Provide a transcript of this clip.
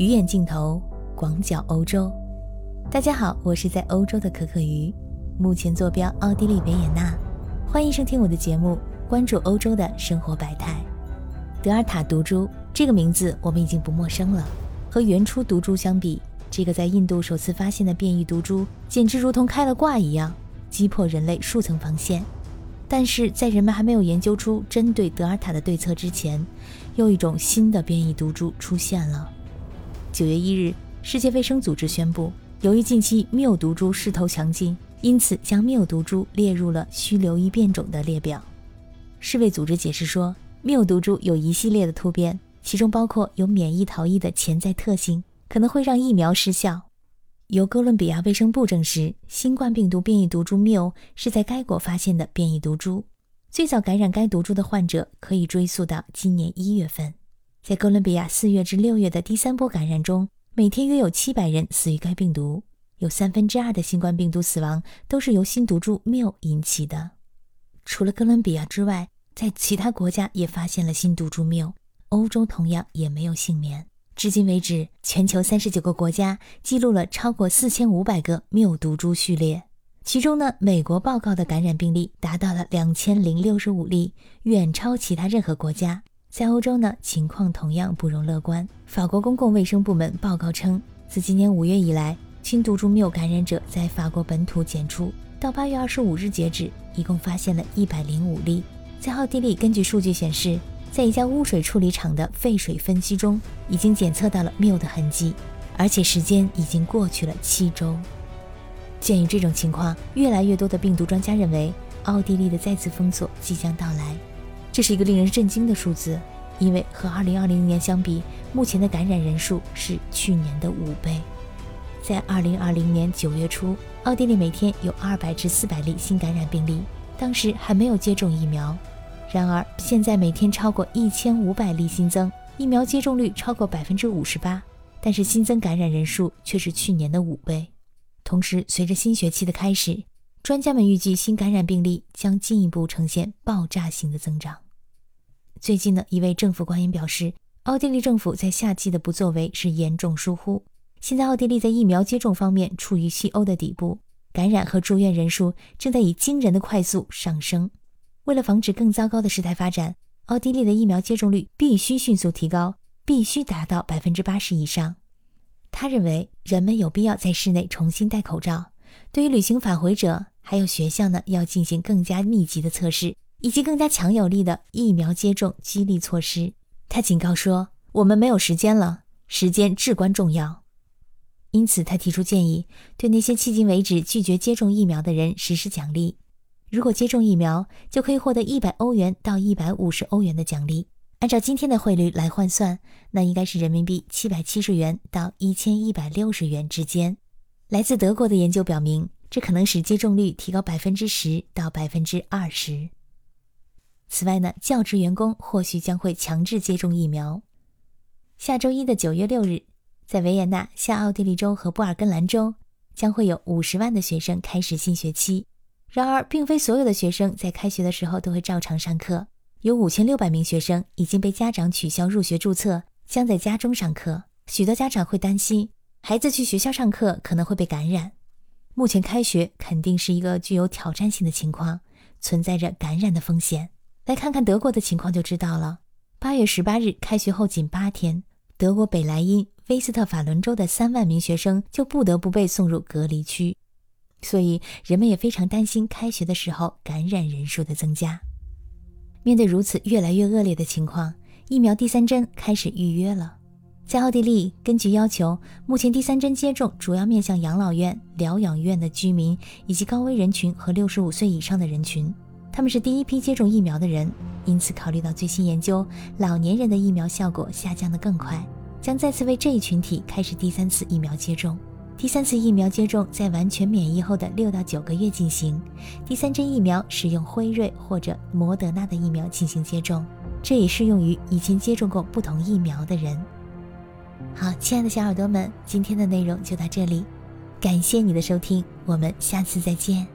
鱼眼镜头，广角欧洲。大家好，我是在欧洲的可可鱼，目前坐标奥地利维也纳。欢迎收听我的节目，关注欧洲的生活百态。德尔塔毒株这个名字我们已经不陌生了。和原初毒株相比，这个在印度首次发现的变异毒株简直如同开了挂一样，击破人类数层防线。但是在人们还没有研究出针对德尔塔的对策之前，又一种新的变异毒株出现了。九月一日，世界卫生组织宣布，由于近期缪毒株势头强劲，因此将缪毒株列入了需留意变种的列表。世卫组织解释说，缪毒株有一系列的突变，其中包括有免疫逃逸的潜在特性，可能会让疫苗失效。由哥伦比亚卫生部证实，新冠病毒变异毒株缪是在该国发现的变异毒株。最早感染该毒株的患者可以追溯到今年一月份。在哥伦比亚四月至六月的第三波感染中，每天约有七百人死于该病毒，有三分之二的新冠病毒死亡都是由新毒株缪引起的。除了哥伦比亚之外，在其他国家也发现了新毒株缪，欧洲同样也没有幸免。至今为止，全球三十九个国家记录了超过四千五百个缪毒株序列，其中呢，美国报告的感染病例达到了两千零六十五例，远超其他任何国家。在欧洲呢，情况同样不容乐观。法国公共卫生部门报告称，自今年五月以来，新毒株缪感染者在法国本土检出，到八月二十五日截止，一共发现了一百零五例。在奥地利，根据数据显示，在一家污水处理厂的废水分析中，已经检测到了缪的痕迹，而且时间已经过去了七周。鉴于这种情况，越来越多的病毒专家认为，奥地利的再次封锁即将到来。这是一个令人震惊的数字，因为和2020年相比，目前的感染人数是去年的五倍。在2020年9月初，奥地利每天有200至400例新感染病例，当时还没有接种疫苗。然而，现在每天超过1500例新增，疫苗接种率超过58%，但是新增感染人数却是去年的五倍。同时，随着新学期的开始，专家们预计，新感染病例将进一步呈现爆炸性的增长。最近呢，一位政府官员表示，奥地利政府在夏季的不作为是严重疏忽。现在，奥地利在疫苗接种方面处于西欧的底部，感染和住院人数正在以惊人的快速上升。为了防止更糟糕的事态发展，奥地利的疫苗接种率必须迅速提高，必须达到百分之八十以上。他认为，人们有必要在室内重新戴口罩。对于旅行返回者，还有学校呢，要进行更加密集的测试，以及更加强有力的疫苗接种激励措施。他警告说：“我们没有时间了，时间至关重要。”因此，他提出建议，对那些迄今为止拒绝接种疫苗的人实施奖励。如果接种疫苗，就可以获得一百欧元到一百五十欧元的奖励。按照今天的汇率来换算，那应该是人民币七百七十元到一千一百六十元之间。来自德国的研究表明，这可能使接种率提高百分之十到百分之二十。此外呢，教职员工或许将会强制接种疫苗。下周一的九月六日，在维也纳、下奥地利州和布尔根兰州，将会有五十万的学生开始新学期。然而，并非所有的学生在开学的时候都会照常上课。有五千六百名学生已经被家长取消入学注册，将在家中上课。许多家长会担心。孩子去学校上课可能会被感染。目前开学肯定是一个具有挑战性的情况，存在着感染的风险。来看看德国的情况就知道了。八月十八日开学后仅八天，德国北莱茵威斯特法伦州的三万名学生就不得不被送入隔离区，所以人们也非常担心开学的时候感染人数的增加。面对如此越来越恶劣的情况，疫苗第三针开始预约了。在奥地利，根据要求，目前第三针接种主要面向养老院、疗养院的居民以及高危人群和六十五岁以上的人群。他们是第一批接种疫苗的人，因此考虑到最新研究，老年人的疫苗效果下降得更快，将再次为这一群体开始第三次疫苗接种。第三次疫苗接种在完全免疫后的六到九个月进行。第三针疫苗使用辉瑞或者摩德纳的疫苗进行接种，这也适用于已经接种过不同疫苗的人。好，亲爱的小耳朵们，今天的内容就到这里，感谢你的收听，我们下次再见。